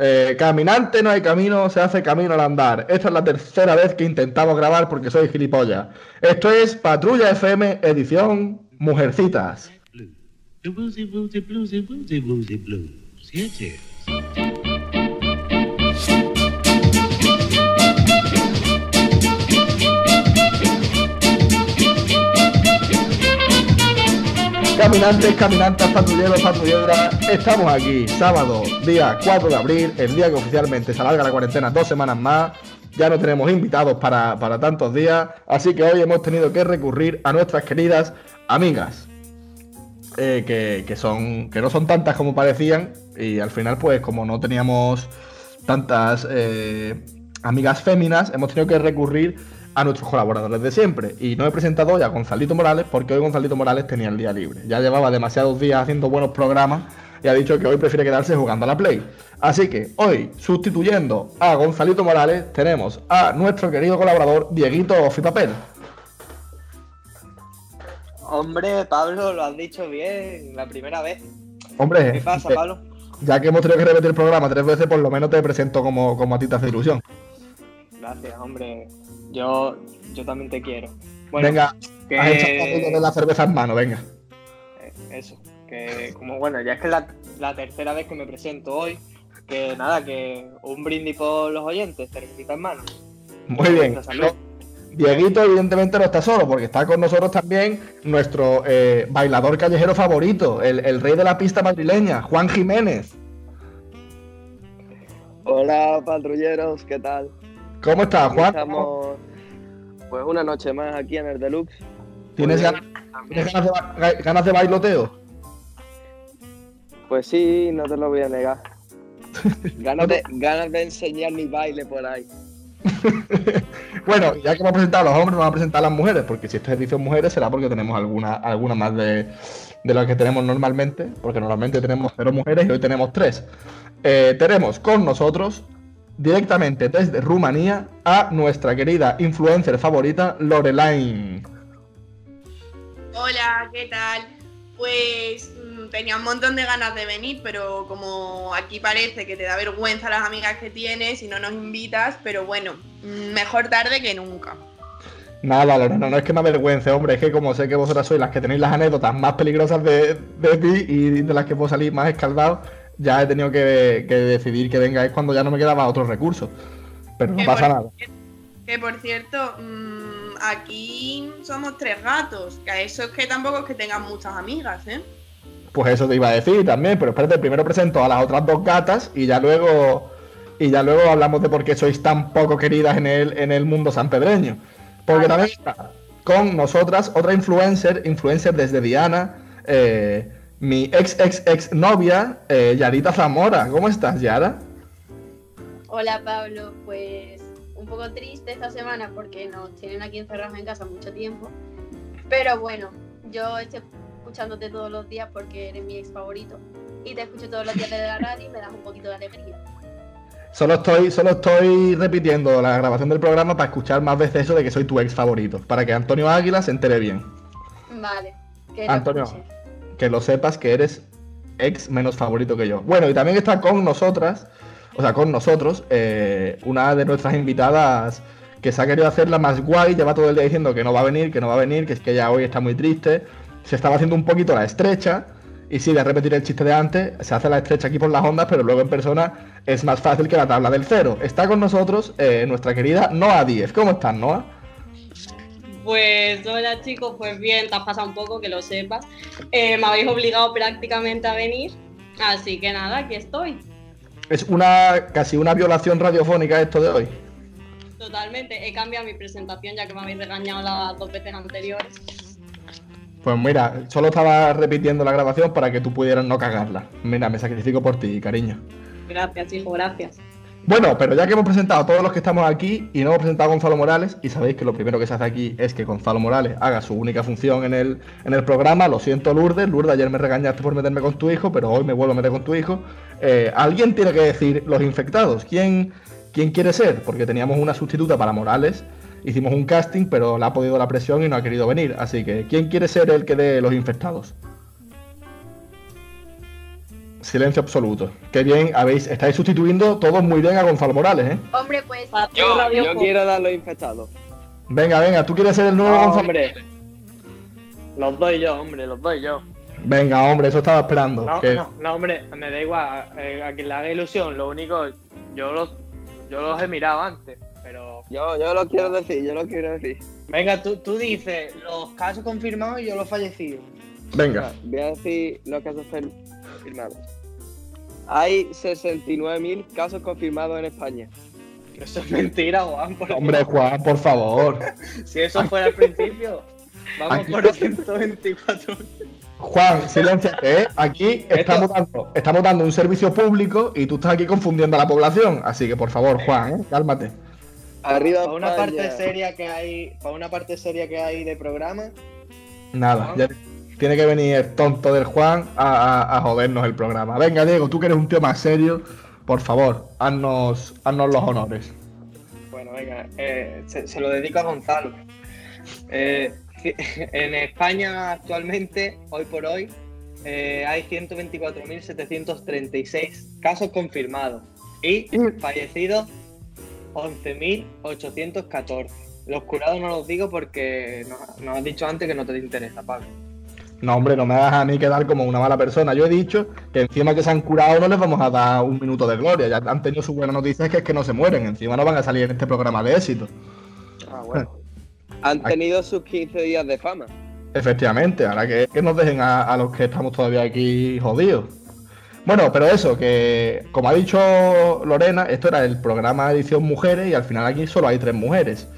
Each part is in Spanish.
Eh, caminante no hay camino, se hace camino al andar. Esta es la tercera vez que intentamos grabar porque soy gilipollas. Esto es Patrulla FM, edición Mujercitas. Caminantes, caminantes, patrulleros, patrulleras, estamos aquí, sábado, día 4 de abril, el día que oficialmente se alarga la cuarentena dos semanas más. Ya no tenemos invitados para, para tantos días, así que hoy hemos tenido que recurrir a nuestras queridas amigas. eh, que, que son, que no son tantas como parecían, y al final, pues, como no teníamos tantas eh, amigas féminas, hemos tenido que recurrir a nuestros colaboradores de siempre. Y no he presentado hoy a Gonzalito Morales porque hoy Gonzalito Morales tenía el día libre. Ya llevaba demasiados días haciendo buenos programas y ha dicho que hoy prefiere quedarse jugando a la Play. Así que hoy, sustituyendo a Gonzalito Morales, tenemos a nuestro querido colaborador Dieguito Papel. Hombre, Pablo, lo has dicho bien, la primera vez. Hombre, ¿Qué pasa, eh, Pablo? ya que hemos tenido que repetir el programa tres veces, por lo menos te presento como, como a ti te hace ilusión. Gracias, hombre. Yo, yo también te quiero. Bueno, venga, que... has poquito de la cerveza en mano, venga. eh, Eso, que como bueno, ya es que es la, la tercera vez que me presento hoy, que nada, que un brindis por los oyentes, cervecita en mano. Muy bien. Salud. Dieguito evidentemente no está solo, porque está con nosotros también nuestro eh, bailador callejero favorito, el, el rey de la pista madrileña, Juan Jiménez. Hola patrulleros, ¿qué tal? ¿Cómo estás, Juan? Estamos pues una noche más aquí en el Deluxe. ¿Tienes, Muy ganas, bien. tienes ganas de, ganas de bailoteo? Pues sí, no te lo voy a negar. Ganas de, ganas de enseñar mi baile por ahí. Bueno, ya que hemos presentado a los hombres, vamos a presentar a las mujeres, porque si esto es edición mujeres será porque tenemos alguna, alguna más de, de las que tenemos normalmente, porque normalmente tenemos cero mujeres y hoy tenemos tres. Eh, tenemos con nosotros, directamente desde Rumanía, a nuestra querida influencer favorita, Lorelaine. Hola, ¿qué tal? Pues mm, tenía un montón de ganas de venir, pero como aquí parece que te da vergüenza las amigas que tienes y no nos invitas, pero bueno, mm, mejor tarde que nunca. Nada, Lorena, no es que me avergüence, hombre, es que como sé que vosotras sois las que tenéis las anécdotas más peligrosas de, de ti y de las que puedo salir más escaldado, ya he tenido que, que decidir que vengáis cuando ya no me quedaba otro recurso. Pero no pasa por- nada. Que por cierto, mm, aquí somos tres gatos, que a eso es que tampoco es que tengan muchas amigas, ¿eh? Pues eso te iba a decir también, pero espérate, primero presento a las otras dos gatas y ya luego y ya luego hablamos de por qué sois tan poco queridas en el, en el mundo sanpedreño. Porque también está con nosotras otra influencer, influencer desde Diana, eh, mi ex ex ex novia, eh, Yarita Zamora. ¿Cómo estás, Yara? Hola Pablo, pues un poco triste esta semana porque nos tienen aquí encerrados en casa mucho tiempo. Pero bueno, yo estoy escuchándote todos los días porque eres mi ex favorito. Y te escucho todos los días desde la radio y me das un poquito de alegría. Solo estoy, solo estoy repitiendo la grabación del programa para escuchar más veces eso de que soy tu ex favorito, para que Antonio Águila se entere bien. Vale, que Antonio. Que lo sepas que eres ex menos favorito que yo. Bueno, y también está con nosotras, o sea, con nosotros, eh, una de nuestras invitadas que se ha querido hacer la más guay, lleva todo el día diciendo que no va a venir, que no va a venir, que es que ya hoy está muy triste, se estaba haciendo un poquito la estrecha, y sí, a repetir el chiste de antes, se hace la estrecha aquí por las ondas, pero luego en persona es más fácil que la tabla del cero. Está con nosotros eh, nuestra querida Noa 10. ¿Cómo estás, Noa? Pues hola chicos, pues bien, te has pasado un poco, que lo sepas. Eh, me habéis obligado prácticamente a venir, así que nada, aquí estoy. Es una casi una violación radiofónica esto de hoy. Totalmente, he cambiado mi presentación ya que me habéis regañado las dos veces anteriores. Pues mira, solo estaba repitiendo la grabación para que tú pudieras no cagarla. Mira, me sacrifico por ti, cariño. Gracias, hijo, gracias. Bueno, pero ya que hemos presentado a todos los que estamos aquí y no hemos presentado a Gonzalo Morales, y sabéis que lo primero que se hace aquí es que Gonzalo Morales haga su única función en el, en el programa, lo siento Lourdes, Lourdes, ayer me regañaste por meterme con tu hijo, pero hoy me vuelvo a meter con tu hijo. Eh, Alguien tiene que decir los infectados, ¿quién, quién quiere ser? Porque teníamos una sustituta para Morales, hicimos un casting, pero le ha podido la presión y no ha querido venir, así que ¿quién quiere ser el que dé los infectados? Silencio absoluto. Qué bien, habéis, estáis sustituyendo todos muy bien a Gonzalo Morales, ¿eh? Hombre, pues Yo, Radio yo quiero dar los infectados. Venga, venga, ¿tú quieres ser el nuevo No, Gonzalo? hombre. Los doy yo, hombre, los doy yo. Venga, hombre, eso estaba esperando. No, que- no, no, hombre, me da igual. eh, a quien le haga ilusión, lo único, yo los, yo los he mirado antes, pero. Yo, yo lo quiero decir, yo lo quiero decir. Venga, tú, tú dices los casos confirmados y yo los fallecidos. Venga, Voy a decir los casos confirmados. Hay 69.000 casos confirmados en España. Eso es mentira, Juan. por hombre, Juan, por favor. Si eso fuera al principio, vamos Aquí- por 124. Juan, silénciate, ¿eh? Aquí estamos dando, estamos dando un servicio público y tú estás aquí confundiendo a la población. Así que, por favor, Juan, ¿eh? cálmate. Arriba Para una parte seria que hay, para una parte seria que hay de programa, Nada, ya tiene que venir el tonto del Juan a, a- a jodernos el programa. Venga, Diego, tú que eres un tío más serio, por favor, haznos, haznos los honores. Bueno, venga, eh, se, se lo dedico a Gonzalo. Eh, en España actualmente, hoy por hoy, eh, hay 124.736 casos confirmados y fallecidos 11.814. Los curados no los digo porque nos, nos has dicho antes que no te interesa, Pablo. No, hombre, no me hagas a mí quedar como una mala persona. Yo he dicho que encima que se han curado no les vamos a dar un minuto de gloria. Ya han tenido su buena noticia que es que no se mueren. Encima no van a salir en este programa de éxito. Ah, bueno. Han tenido sus 15 días de fama. Efectivamente, ahora que, que nos dejen a, a los que estamos todavía aquí jodidos. Bueno, pero eso, que como ha dicho Lorena, esto era el programa edición mujeres y al final aquí solo hay tres mujeres.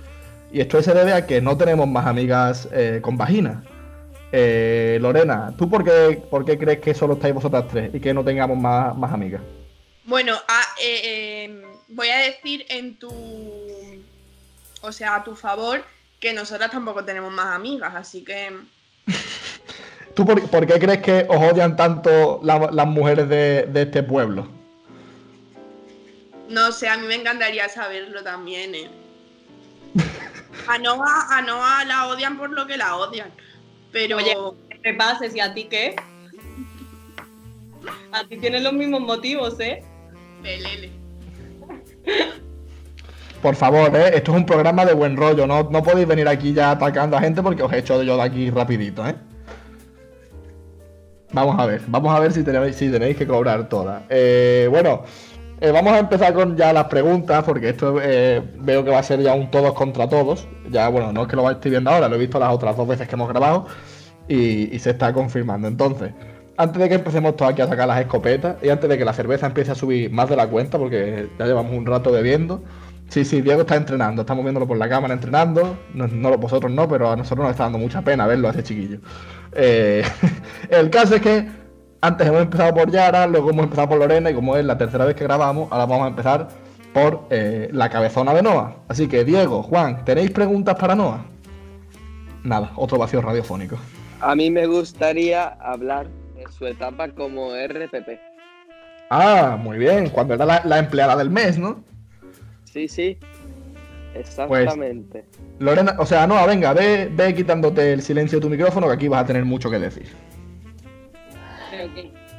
Y esto se debe a que no tenemos más amigas eh, con vagina. Eh, Lorena, ¿tú por qué, por qué crees que solo estáis vosotras tres y que no tengamos más, más amigas? Bueno, a- eh, eh, voy a decir en tu. O sea, a tu favor, que nosotras tampoco tenemos más amigas, así que. ¿Tú por, por qué crees que os odian tanto la- las mujeres de, de este pueblo? No sé, a mí me encantaría saberlo también, ¿eh? A Noah, a Noah la odian por lo que la odian. Pero. Oye. ¿Qué te pases y a ti qué? A ti tienes los mismos motivos, ¿eh? Pelele. Por favor, ¿eh? esto es un programa de buen rollo, no, no podéis venir aquí ya atacando a gente porque os he hecho yo de aquí rapidito, ¿eh? Vamos a ver, vamos a ver si tenéis, si tenéis que cobrar todas. Eh, bueno, eh, vamos a empezar con ya las preguntas porque esto eh, veo que va a ser ya un todos contra todos. Ya, bueno, no es que lo estéis viendo ahora, lo he visto las otras dos veces que hemos grabado y, y se está confirmando. Entonces, antes de que empecemos todos aquí a sacar las escopetas y antes de que la cerveza empiece a subir más de la cuenta porque ya llevamos un rato bebiendo. Sí, sí, Diego está entrenando, estamos viéndolo por la cámara entrenando. No, no vosotros no, pero a nosotros nos está dando mucha pena verlo a ese chiquillo. Eh, el caso es que antes hemos empezado por Yara, luego hemos empezado por Lorena y como es la tercera vez que grabamos, ahora vamos a empezar por eh, la cabezona de Noah. Así que Diego, Juan, ¿tenéis preguntas para Noah? Nada, otro vacío radiofónico. A mí me gustaría hablar de su etapa como RPP. Ah, muy bien, cuando era la, la empleada del mes, ¿no? Sí, sí. Exactamente. Lorena, o sea, Noah, venga, ve, ve quitándote el silencio de tu micrófono que aquí vas a tener mucho que decir.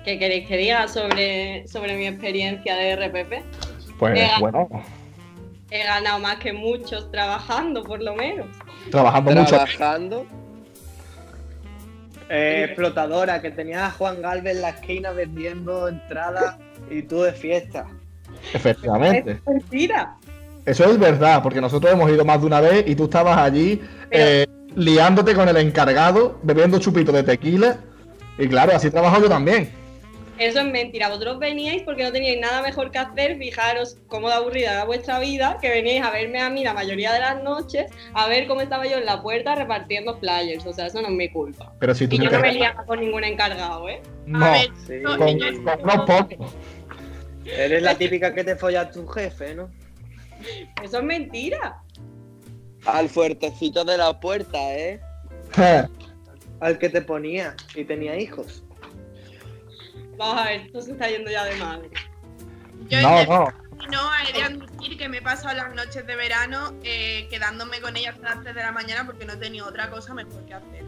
¿Qué, queréis que diga sobre, sobre mi experiencia de RPP? Pues bueno, He ganado más que muchos trabajando, por lo menos. trabajando mucho. Trabajando. Eh, explotadora, que tenía a Juan Galvez en la esquina vendiendo entradas y tú de fiesta. Efectivamente. Es mentira. Eso es verdad, porque nosotros hemos ido más de una vez y tú estabas allí eh, liándote con el encargado, bebiendo chupito de tequila. Y claro, así trabajo yo también. Eso es mentira. Vosotros veníais porque no teníais nada mejor que hacer. Fijaros cómo de aburrida era vuestra vida, que veníais a verme a mí la mayoría de las noches, a ver cómo estaba yo en la puerta repartiendo flyers. O sea, eso no es mi culpa. Pero si tú Y yo no me liaba con ningún encargado, ¿eh? No, A ver, Sí. no, con, pocos. Eres la típica que te follas tu jefe, ¿no? Eso es mentira. Al fuertecito de la puerta, ¿eh? Al que te ponía y tenía hijos. Vamos a ver, esto se está yendo ya de madre. yo no, no. No, he de admitir que me he pasado las noches de verano eh, quedándome con ella hasta las 3 de la mañana porque no tenía otra cosa mejor que hacer.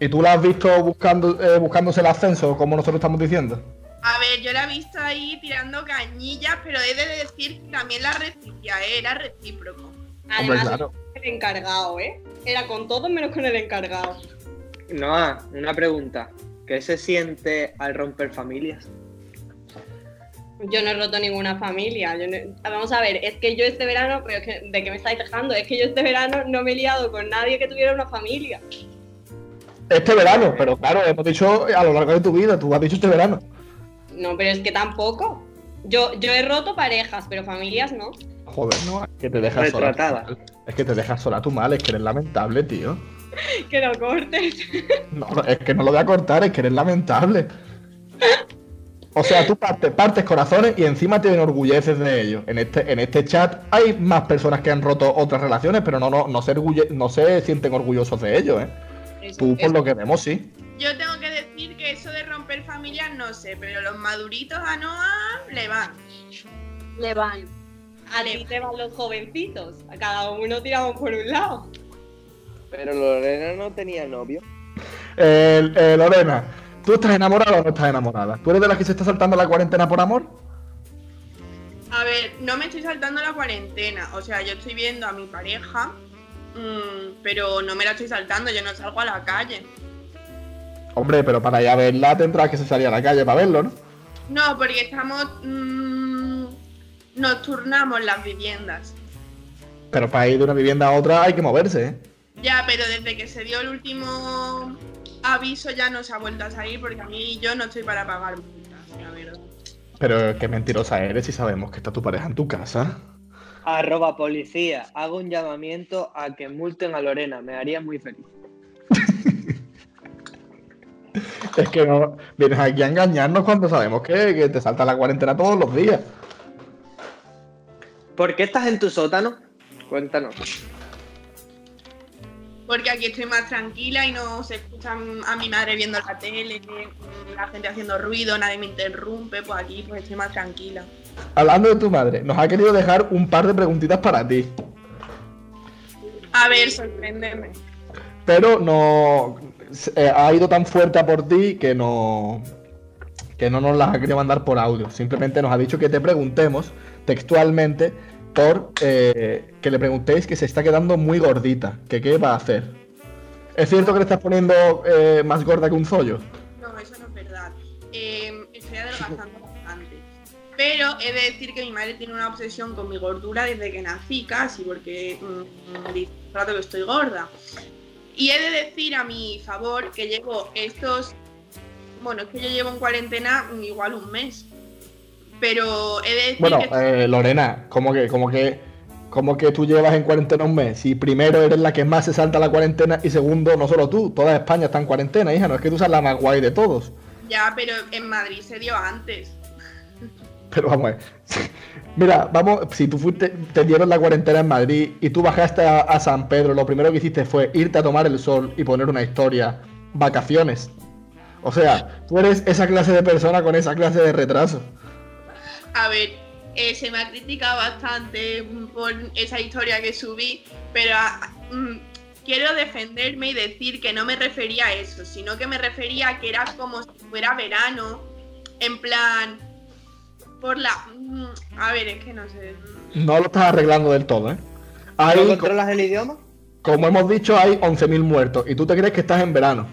¿Y tú la has visto buscando, eh, buscándose el ascenso, como nosotros estamos diciendo? A ver, yo la he visto ahí tirando cañillas, pero he de decir que también la recibía, ¿eh? era recíproco. Hombre, Además, claro. el encargado, ¿eh? Era con todos menos con el encargado. Noah, una pregunta. ¿Qué se siente al romper familias? Yo no he roto ninguna familia. yo no- Vamos a ver, es que yo este verano, pero es que, ¿de qué me estáis dejando? Es que yo este verano no me he liado con nadie que tuviera una familia. Este verano, pero claro, hemos dicho a lo largo de tu vida, tú has dicho este verano. No, pero es que tampoco. Yo, yo he roto parejas, pero familias no. Joder, no, es que te dejas sola. Retratada. Es que te dejas sola tú mal, es que eres lamentable, tío. Que lo cortes. No, no, es que no lo voy a cortar, es que eres lamentable. O sea, tú partes, partes corazones y encima te enorgulleces de ellos. En este, en este chat hay más personas que han roto otras relaciones, pero no, no, no, se, orgulle- no se sienten orgullosos de ellos, ¿eh? Eso, Tú, por eso. lo que vemos, sí. Yo tengo que decir que eso de romper familias no sé, pero los maduritos a Noah le van. Le van. A ti te van los jovencitos. A cada uno tiramos por un lado. Pero Lorena no tenía novio. Eh, eh, Lorena, ¿tú estás enamorada o no estás enamorada? ¿Tú eres de las que se está saltando la cuarentena por amor? A ver, no me estoy saltando la cuarentena. O sea, yo estoy viendo a mi pareja, mm, pero no me la estoy saltando, yo no salgo a la calle. Hombre, pero para ya verla tendrás que salir a la calle para verlo, ¿no? No, porque estamos. mm, nos turnamos las viviendas. Pero para ir de una vivienda a otra hay que moverse, ¿eh? Ya, pero desde que se dio el último aviso ya no se ha vuelto a salir porque a mí yo no estoy para pagar multas, la verdad. Pero qué mentirosa eres si sabemos que está tu pareja en tu casa. Arroba policía. Hago un llamamiento a que multen a Lorena. Me haría muy feliz. Es que no vienes aquí a engañarnos cuando sabemos que, que te salta la cuarentena todos los días. ¿Por qué estás en tu sótano? Cuéntanos. Porque aquí estoy más tranquila y no se escucha a mi madre viendo la tele, la gente haciendo ruido, nadie me interrumpe, pues aquí pues estoy más tranquila. Hablando de tu madre, nos ha querido dejar un par de preguntitas para ti. A ver, sorpréndeme. Pero no eh, ha ido tan fuerte a por ti que no que no nos las ha querido mandar por audio. Simplemente nos ha dicho que te preguntemos textualmente por eh, que le preguntéis que se está quedando muy gordita, que qué va a hacer. ¿Es cierto que le estás poniendo eh, más gorda que un zollo? No, eso no es verdad. Eh, estoy adelgazando bastante. Pero he de decir que mi madre tiene una obsesión con mi gordura desde que nací casi, porque mm, dice el rato que estoy gorda. Y he de decir a mi favor que llevo estos... Bueno, que yo llevo en cuarentena mm, igual un mes. Pero he de decir Bueno, que... eh, Lorena, ¿cómo que, cómo que, cómo que tú llevas en cuarentena un mes? Si primero eres la que más se salta la cuarentena y segundo, no solo tú, toda España está en cuarentena, hija, no es que tú seas la más guay de todos. Ya, pero en Madrid se dio antes. Pero vamos a ver. Mira, vamos, si tú fuiste, te dieron la cuarentena en Madrid y tú bajaste a, a San Pedro, lo primero que hiciste fue irte a tomar el sol y poner una historia, vacaciones. O sea, tú eres esa clase de persona con esa clase de retraso. A ver, eh, se me ha criticado bastante mm, por esa historia que subí, pero ah, mm, quiero defenderme y decir que no me refería a eso, sino que me refería a que era como si fuera verano, en plan, por la... mm, a ver, es que no sé. mm, No lo estás arreglando del todo, ¿eh? ¿No Hay, co- controlas el idioma? como hemos dicho, hay 11.000 muertos y tú te crees que estás en verano.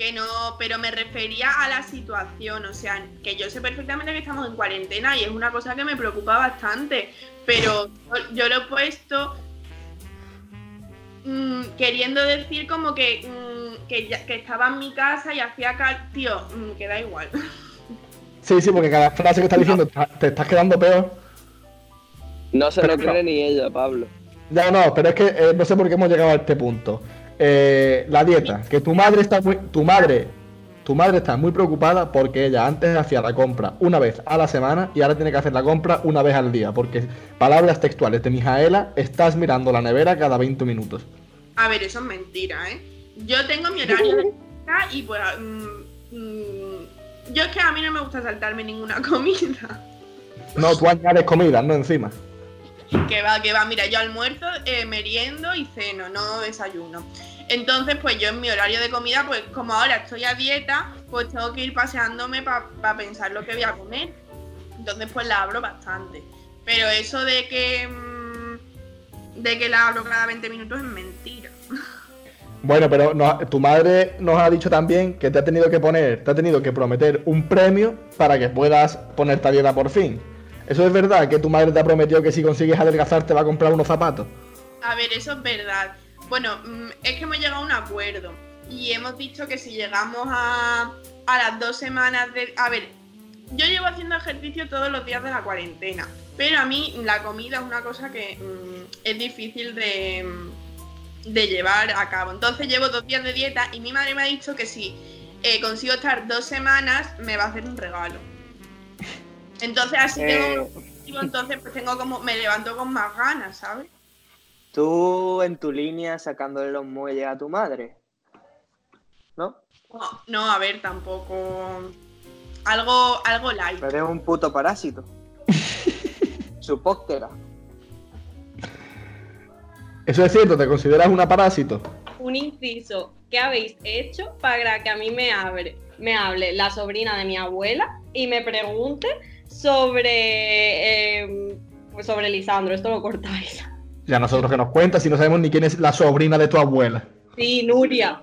Que no, pero me refería a la situación, o sea, que yo sé perfectamente que estamos en cuarentena y es una cosa que me preocupa bastante, pero yo- yo lo he puesto mm, queriendo decir como que, mm, que, ya- que estaba en mi casa y hacía cal... Tío, mm, que da igual. Sí, sí, porque cada frase que estás diciendo te- te estás quedando peor. No se Pero lo no. cree ni ella, Pablo. Ya no, pero es que eh, no sé por qué hemos llegado a este punto. Eh, la dieta, que tu madre está muy, tu madre, tu madre está muy preocupada porque ella antes hacía la compra una vez a la semana y ahora tiene que hacer la compra una vez al día, porque palabras textuales de Mijaela, estás mirando la nevera cada 20 minutos. A ver, eso es mentira, ¿eh? Yo tengo mi horario de y pues... mm, mm, yo es que a mí no me gusta saltarme ninguna comida. No, tú añades comida, no encima. Que va, que va. Mira, yo almuerzo, eh, meriendo y ceno, no desayuno. Entonces, pues yo en mi horario de comida, pues como ahora estoy a dieta, pues tengo que ir paseándome para pensar lo que voy a comer. Entonces pues la abro bastante. Pero eso de que mm, de que la abro cada 20 minutos es mentira. Bueno, pero no- tu madre nos ha dicho también que te ha tenido que poner, te ha tenido que prometer un premio para que puedas ponerte a dieta por fin. ¿Eso es verdad? ¿Que tu madre te ha prometido que si consigues adelgazar te va a comprar unos zapatos? A ver, eso es verdad. Bueno, mm, es que hemos llegado a un acuerdo y hemos dicho que si llegamos a, a las dos semanas de... A ver, yo llevo haciendo ejercicio todos los días de la cuarentena, pero a mí la comida es una cosa que mm, es difícil de, mm, de llevar a cabo. Entonces llevo dos días de dieta y mi madre me ha dicho que si eh, consigo estar dos semanas me va a hacer un regalo. Entonces así tengo un Eh, objetivo, entonces pues tengo como... me levanto con más ganas, ¿sabes? tú en tu línea sacándole los muelles a tu madre. ¿No? No, no, a ver, tampoco. Algo, algo light. Pero eres un puto parásito. Supóctera. ¿Eso es cierto? ¿Te consideras una parásito? Un inciso, ¿qué habéis hecho para que a mí me hable, me hable la sobrina de mi abuela y me pregunte sobre, eh, pues sobre Lisandro? Esto lo cortáis. Ya nosotros que nos cuentas si no sabemos ni quién es la sobrina de tu abuela. Sí, Nuria.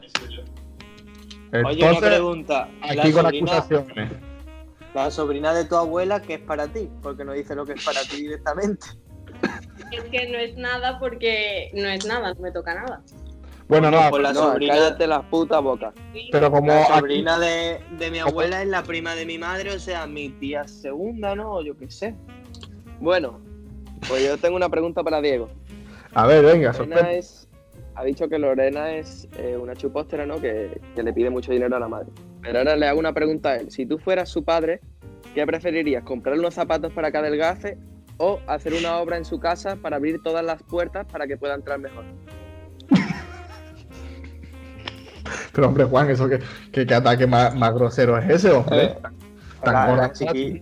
Oye, una Entonces, pregunta. aquí la, con sobrina, acusaciones. la sobrina de tu abuela, ¿qué es para ti? Porque no dice lo que es para ti directamente. Es que no es nada porque no es nada, no me toca nada. Bueno, no, la No, sobrina, cállate la puta boca. Sí. pero como la aquí- sobrina de, de mi abuela es la prima de mi madre, o sea, mi tía segunda, ¿no? O Yo qué sé. Bueno, pues yo tengo una pregunta para Diego. A ver, venga, Lorena es, ha dicho que Lorena es eh, una chupóstera, ¿no? Que, que le pide mucho dinero a la madre. Pero ahora le hago una pregunta a él. Si tú fueras su padre, ¿qué preferirías? ¿Comprarle unos zapatos para que adelgace o hacer una obra en su casa para abrir todas las puertas para que pueda entrar mejor? Pero hombre, Juan, eso que, que, que ataque más, más grosero es ese, hombre. Eh, Tan La, gorda. la chiqui-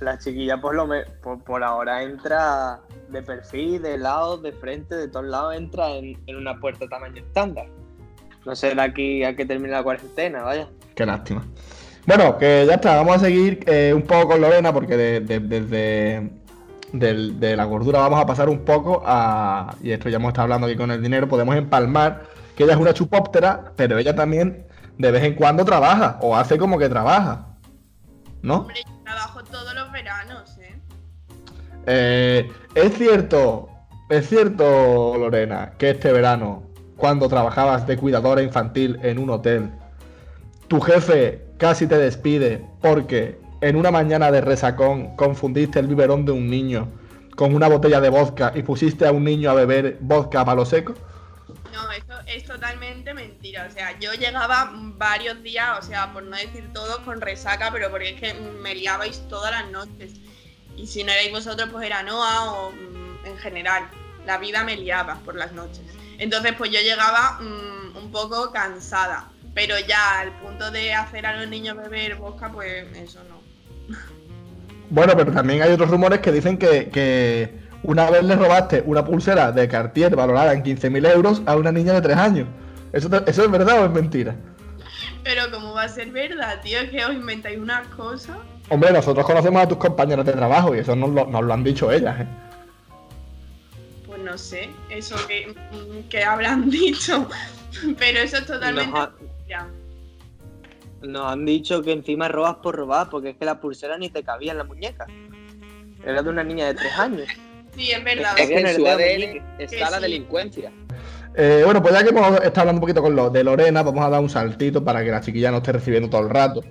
la chiquilla por, lo me- por, por ahora entra de perfil, de lado, de frente, de todos lados, entra en, en una puerta tamaño estándar. No sé de aquí a que termine la cuarentena, vaya. Qué lástima. Bueno, que ya está, vamos a seguir eh, un poco con Lorena porque de- de- desde del- de la gordura vamos a pasar un poco a, y esto ya hemos estado hablando aquí con el dinero, podemos empalmar que ella es una chupóptera, pero ella también de vez en cuando trabaja o hace como que trabaja, ¿no? Hombre, yo trabajo todos los veranos, ¿eh? Eh, es cierto, es cierto, Lorena, que este verano, cuando trabajabas de cuidadora infantil en un hotel, tu jefe casi te despide porque en una mañana de resacón confundiste el biberón de un niño con una botella de vodka y pusiste a un niño a beber vodka a palo seco. No, eso es totalmente mentira. O sea, yo llegaba varios días, o sea, por no decir todos, con resaca, pero porque es que me liabais todas las noches. Y si no erais vosotros, pues era Noah o mm, en general. La vida me liaba por las noches. Entonces, pues yo llegaba mm, un poco cansada. Pero ya al punto de hacer a los niños beber vodka, pues eso no. Bueno, pero también hay otros rumores que dicen que una vez le robaste una pulsera de Cartier valorada en 15.000 euros a una niña de 3 años. ¿Eso, te- ¿Eso es verdad o es mentira? Pero ¿cómo va a ser verdad, tío? Es que os inventáis unas cosas. Hombre, nosotros conocemos a tus compañeros de trabajo y eso nos lo, nos lo han dicho ellas. ¿eh? Pues no sé, eso que, que habrán dicho. Pero eso es totalmente Nos, ha- mentira. nos han dicho que encima robas por robar, porque es que la pulsera ni te cabía en la muñeca. Era de una niña de tres años. Sí, es verdad. Es que en su ADN está Que la sí. delincuencia. Eh, bueno, pues ya que hemos estado hablando un poquito con lo de Lorena, vamos a dar un saltito para que la chiquilla no esté recibiendo todo el rato.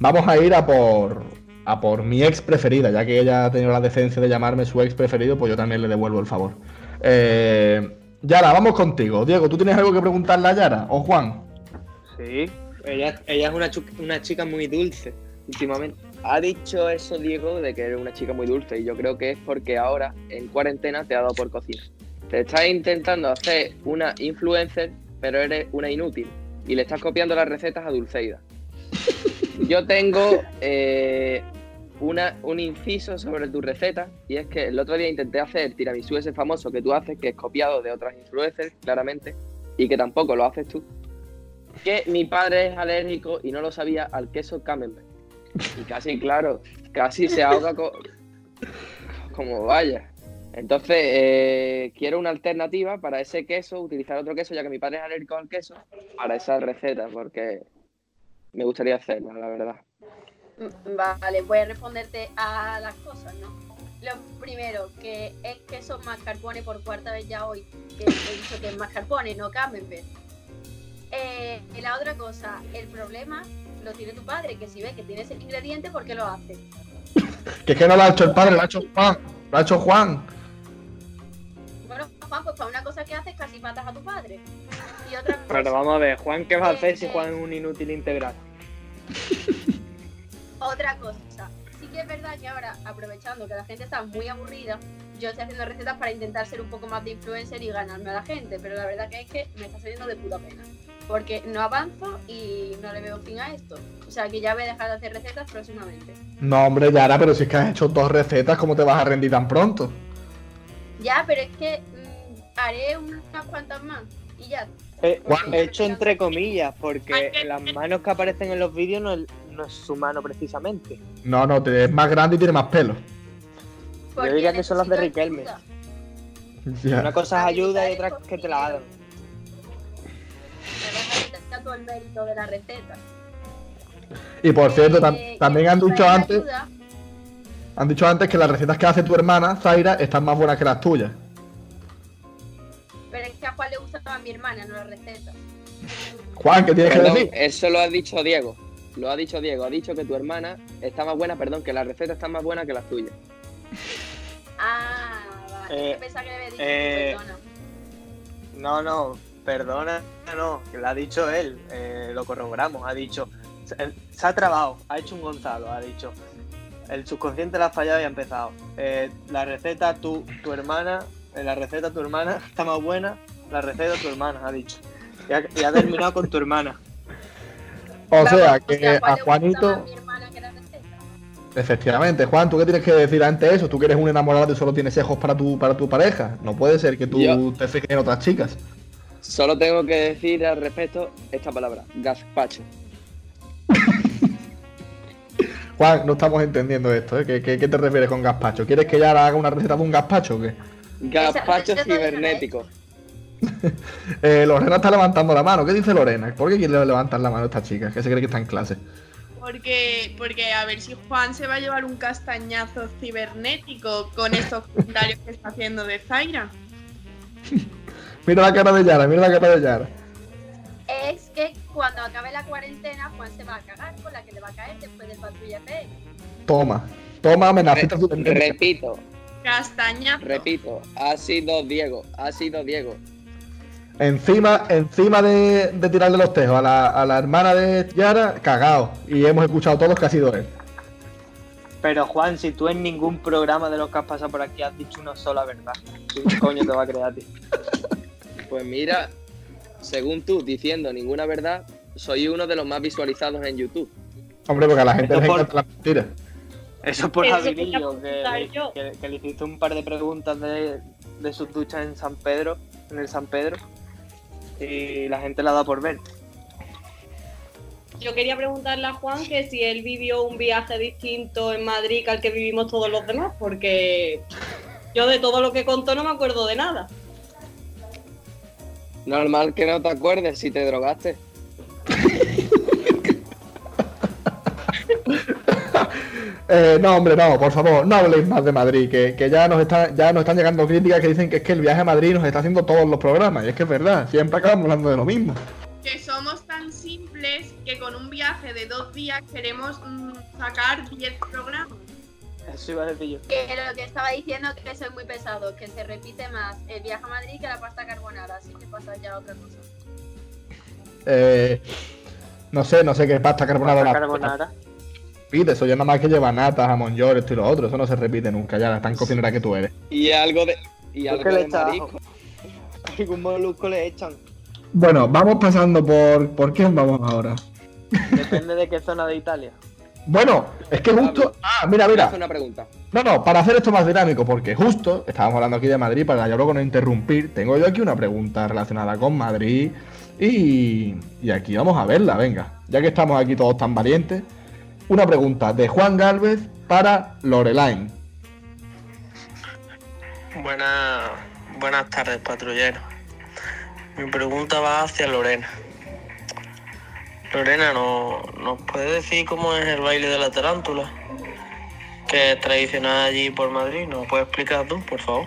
Vamos a ir a por, a por mi ex preferida, ya que ella ha tenido la decencia de llamarme su ex preferido, pues yo también le devuelvo el favor. Eh, Yara, vamos contigo. Diego, ¿tú tienes algo que preguntarle a Yara? ¿O Juan? Sí. Ella, ella es una, una chica muy dulce últimamente. Ha dicho eso Diego de que eres una chica muy dulce y yo creo que es porque ahora en cuarentena te ha dado por cocina. Te estás intentando hacer una influencer, pero eres una inútil y le estás copiando las recetas a Dulceida. Yo tengo eh, una, un inciso sobre tu receta y es que el otro día intenté hacer el tiramisú ese famoso que tú haces, que es copiado de otras influencers, claramente, y que tampoco lo haces tú. que mi padre es alérgico y no lo sabía al queso camembert. Y casi, claro, casi se ahoga co- como vaya. Entonces, eh, quiero una alternativa para ese queso, utilizar otro queso, ya que mi padre es alérgico al queso, para esa receta, porque me gustaría hacerla, la verdad. Mm, Vale, voy a responderte a las cosas, ¿no? Lo primero, que es queso mascarpone por cuarta vez ya hoy, que he dicho que es mascarpone, no camembert. Eh, la otra cosa, el problema lo tiene tu padre, que si ve que tiene ese ingrediente, ¿por qué lo hace? Que es que no lo ha hecho el padre, lo ha hecho Juan. Lo ha hecho Juan. Bueno, Juan, pues para una cosa que haces casi matas a tu padre. Y otra cosa, Pero vamos a ver, Juan, ¿qué va a hacer si Eh, Juan es un inútil integral? Otra cosa, sí que es verdad que ahora, aprovechando que la gente está muy aburrida, yo estoy haciendo recetas para intentar ser un poco más de influencer y ganarme a la gente, pero la verdad que es que me está saliendo de puta pena. Porque no avanzo y no le veo fin a esto. O sea que ya voy a dejar de hacer recetas próximamente. No, hombre, Yara, pero si es que has hecho dos recetas, ¿cómo te vas a rendir tan pronto? Ya, pero es que mm, haré unas cuantas más y ya. Eh, he hecho entre comillas, porque las manos que aparecen en los vídeos no, es- no es su mano precisamente. No, no, es más grande y tiene más pelo. Porque diría que son las de Riquelme. Una cosa es ayuda y otra es que te la hagan. Todo el mérito de la receta. Y por cierto, tam- Eh, también han dicho antes, ayuda, han dicho antes que las recetas que hace tu hermana, Zaira, están más buenas que las tuyas. Pero es que a Juan le gustaba a mi hermana, no las recetas. Juan, ¿qué tienes que decir? eso lo ha dicho Diego. Lo ha dicho Diego. Ha dicho que tu hermana está más buena, perdón, que la receta está más buena que las tuyas. Ah, vale. Eh, que pensaba que le había dicho eh. No, no, perdona, no, que lo ha dicho él, eh, lo corroboramos, ha dicho, se, se ha trabado, ha hecho un Gonzalo, ha dicho, el subconsciente le ha fallado y ha empezado. Eh, la receta tu, tu hermana, eh, la receta tu hermana está más buena, la receta tu hermana, ha dicho. Y ha, y ha terminado con tu hermana. O sea, o que sea, a Juanito, la efectivamente, Juan, ¿tú qué tienes que decir ante eso? Tú que eres un enamorado y solo tienes ojos para tu, para tu pareja. No puede ser que tú Yo- te fijes en otras chicas. Solo tengo que decir al respecto esta palabra, gazpacho. Juan, no estamos entendiendo esto, ¿eh? ¿Qué, qué, qué te refieres con gazpacho? ¿Quieres que ya haga una receta de un gazpacho o qué? Gazpacho cibernético. Eh, Lorena está levantando la mano. ¿Qué dice Lorena? ¿Por qué quiere levantar la mano esta chica? Que se cree que está en clase. Porque, porque a ver si Juan se va a llevar un castañazo cibernético con estos comentarios que está haciendo de Zaira. Mira la cara de Yara, mira la cara de Yara. Es que cuando acabe la cuarentena, Juan se va a cagar con la que le va a caer después del patrulla P. Toma, toma amenazita tu tendencia. Repito, Castañazo. repito, ha sido Diego, ha sido Diego. Encima, encima de, de tirarle los tejos a la, a la hermana de Yara, cagao. Y hemos escuchado todos que ha sido él. Pero Juan, si tú en ningún programa de los que has pasado por aquí has dicho una sola verdad, ¿qué coño te va a creer a ti? Pues mira, según tú, diciendo ninguna verdad, soy uno de los más visualizados en YouTube. Hombre, porque a la gente les por- encanta las mentiras. Eso es por que, yo. que- que le hiciste un par de preguntas de, de sus duchas en San Pedro, en el San Pedro, y la gente la da por ver. Yo quería preguntarle a Juan que si él vivió un viaje distinto en Madrid que al que vivimos todos los demás, porque yo de todo lo que contó no me acuerdo de nada. Normal que no te acuerdes si te drogaste. Eh, no, hombre, no, por favor, no habléis más de Madrid, que, que ya, nos está, ya nos están llegando críticas que dicen que es que el viaje a Madrid nos está haciendo todos los programas. Y es que es verdad, siempre acabamos hablando de lo mismo. Que somos tan simples que con un viaje de dos días queremos mm, sacar 10 programas. Eso iba a decir yo. Que lo que estaba diciendo que soy muy pesado, que se repite más el viaje a Madrid que la pasta carbonara, así que pasa ya a otra cosa. Eh, no sé, no sé qué pasta carbonara. Pasta la- carbonara. Repite, eso ya nada más que lleva nata, jamón york, esto y lo otro. Eso no se repite nunca, ya tan cocinera que tú eres. Y algo de. Y ¿Tú algo qué le de marisco. Algún molusco le echan. Bueno, vamos pasando por. ¿Por quién vamos ahora? Depende de qué zona de Italia. Bueno, es que justo. Ah, mira, mira. hace una pregunta. No, no, para hacer esto más dinámico, porque justo estábamos hablando aquí de Madrid, para yo luego no interrumpir, tengo yo aquí una pregunta relacionada con Madrid Y, y aquí vamos a verla, venga. Ya que estamos aquí todos tan valientes. Una pregunta de Juan Galvez para Loreline. Buenas, buenas tardes, patrullero. Mi pregunta va hacia Lorena. Lorena, ¿no, ¿nos puede decir cómo es el baile de la tarántula? Que es tradicional allí por Madrid. ¿Nos puedes explicar tú, por favor?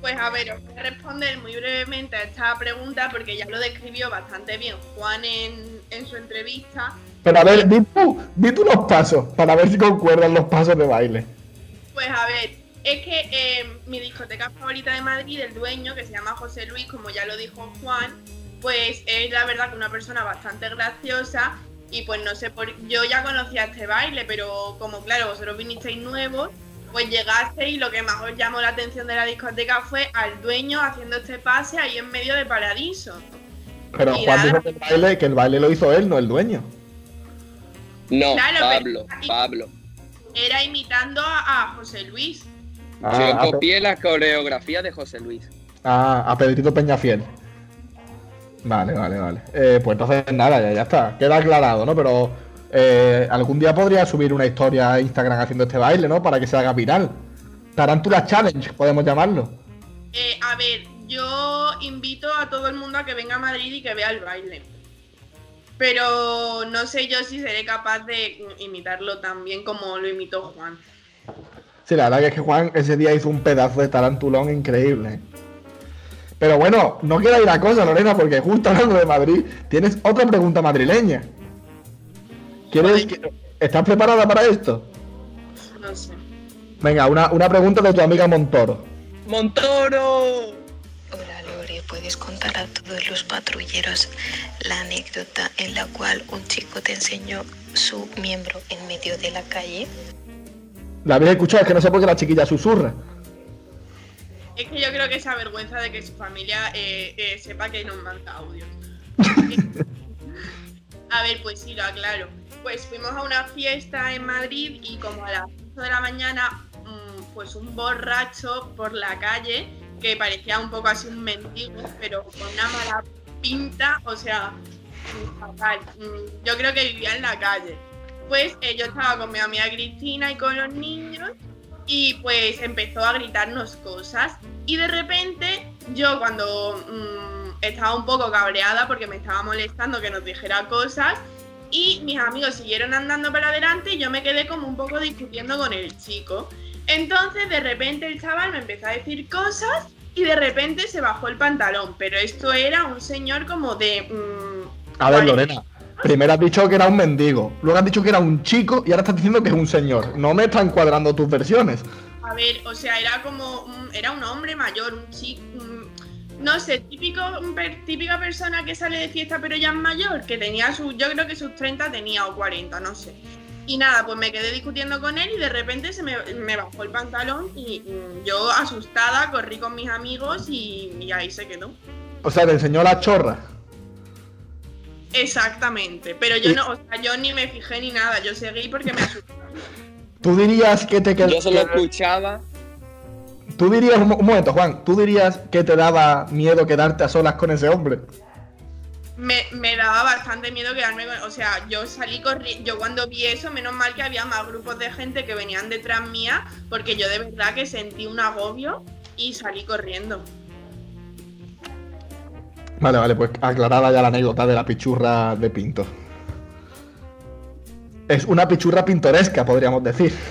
Pues a ver, os voy a responder muy brevemente a esta pregunta porque ya lo describió bastante bien Juan en, en su entrevista. Pero a ver, di tú, di tú los pasos para ver si concuerdan los pasos de baile. Pues a ver, es que eh, mi discoteca favorita de Madrid, el dueño, que se llama José Luis, como ya lo dijo Juan, pues es la verdad que una persona bastante graciosa y pues no sé, por, yo ya conocía este baile, pero como claro, vosotros vinisteis nuevos, pues llegaste y lo que más os llamó la atención de la discoteca fue al dueño haciendo este pase ahí en medio de Paradiso. Pero Y Juan nada. dijo que el, baile, que el baile lo hizo él, no el dueño. No, Claro, Pablo, pero- Pablo. Era imitando a, a José Luis. Yo Ah, copié la coreografía de José Luis. a- a Pedrito Peñafiel. Vale, vale, vale. Eh, pues entonces nada, ya, ya está. Queda aclarado, ¿no? Pero eh, algún día podría subir una historia a Instagram haciendo este baile, ¿no? Para que se haga viral. Tarántula Challenge, podemos llamarlo. Eh, a ver, yo invito a todo el mundo a que venga a Madrid y que vea el baile. Pero no sé yo si seré capaz de imitarlo tan bien como lo imitó Juan. Sí, la verdad que es que Juan ese día hizo un pedazo de tarantulón increíble. Pero bueno, no queda ahí la cosa, Lorena, porque justo hablando de Madrid, tienes otra pregunta madrileña. ¿Quieres que... ¿Estás preparada para esto? No sé. Venga, una, una pregunta de tu amiga Montoro. ¡Montoro! Hola Lore, ¿puedes contar a todos los patrulleros la anécdota en la cual un chico te enseñó su miembro en medio de la calle? La habéis escuchado, es que no sé por qué la chiquilla susurra. Es que yo creo que esa vergüenza de que su familia eh, eh, sepa que nos manda audios. a ver, pues sí, lo aclaro. Pues fuimos a una fiesta en Madrid y como a las 8 de la mañana, mm, pues un borracho por la calle que parecía un poco así un mendigo, pero con una mala pinta, o sea, fatal. Mm, Yo creo que vivía en la calle. Pues eh, yo estaba con mi amiga Cristina y con los niños y pues empezó a gritarnos cosas y de repente yo cuando mm, estaba un poco cabreada porque me estaba molestando que nos dijera cosas y mis amigos siguieron andando para adelante y yo me quedé como un poco discutiendo con el chico. Entonces de repente el chaval me empezó a decir cosas y de repente se bajó el pantalón, pero esto era un señor como de... mm, A ver, Lorena. Primero has dicho que era un mendigo, luego has dicho que era un chico y ahora estás diciendo que es un señor. No me están cuadrando tus versiones. A ver, o sea, era como un- era un hombre mayor, un chico, no sé, típico, típica persona que sale de fiesta pero ya es mayor, que tenía sus, yo creo que sus 30 tenía o 40, no sé. Y nada, pues me quedé discutiendo con él y de repente se me, me bajó el pantalón y mm, yo asustada corrí con mis amigos y, y ahí se quedó. O sea, te enseñó la chorra. Exactamente, pero yo Y- no, o sea, yo ni me fijé ni nada, yo seguí porque me asusté. Tú dirías que te qued- Yo solo escuchaba. Tú dirías, un momento, Juan, tú dirías que te daba miedo quedarte a solas con ese hombre. Me, me daba bastante miedo quedarme con. O sea, yo salí corriendo. Yo cuando vi eso, menos mal que había más grupos de gente que venían detrás mía, porque yo de verdad que sentí un agobio y salí corriendo. Vale, vale, pues aclarada ya la anécdota de la pichurra de Pinto. Es una pichurra pintoresca, podríamos decir.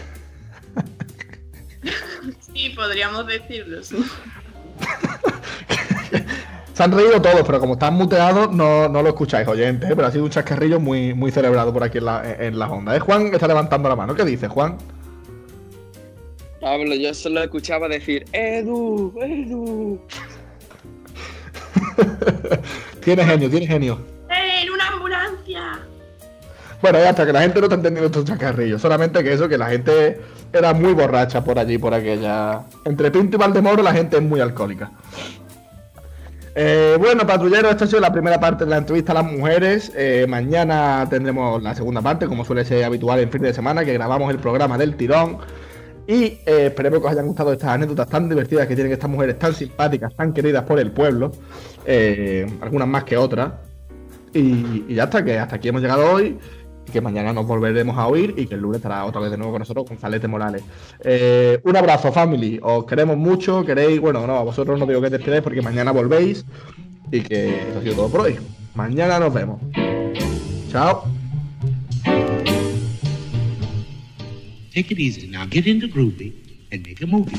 Sí, podríamos decirlo. sí. Se han reído todos, pero como están muteados, no, no lo escucháis, oyentes, ¿eh? pero ha sido un chascarrillo muy, muy celebrado por aquí en la, en la onda. ¿eh? Juan está levantando la mano. ¿Qué dice, Juan? Pablo, yo solo escuchaba decir, Edu, Edu. tiene genio, tiene genio. ¡Eh, en una ambulancia! Bueno, ya hasta que la gente no está entendiendo estos chascarrillos. Solamente que eso, que la gente era muy borracha por allí, por aquella. Entre Pinto y Valdemoro, la gente es muy alcohólica. Eh, bueno, patrulleros, esta ha sido la primera parte de la entrevista a las mujeres. Eh, mañana tendremos la segunda parte, como suele ser habitual en fin de semana, que grabamos el programa del tirón. Y eh, esperemos que os hayan gustado estas anécdotas tan divertidas que tienen estas mujeres tan simpáticas, tan queridas por el pueblo. eh, algunas más que otras. Y, ya está, que hasta aquí hemos llegado hoy. Y que mañana nos volveremos a oír y que el lunes estará otra vez de nuevo con nosotros Gonzalete Morales. Eh, un abrazo, family. Os queremos mucho. Queréis, bueno, no, a vosotros no digo que despidáis porque mañana volvéis. Y que eso ha sido todo por hoy. Mañana nos vemos. Chao. Take it easy. Now get into groovy and make a movie.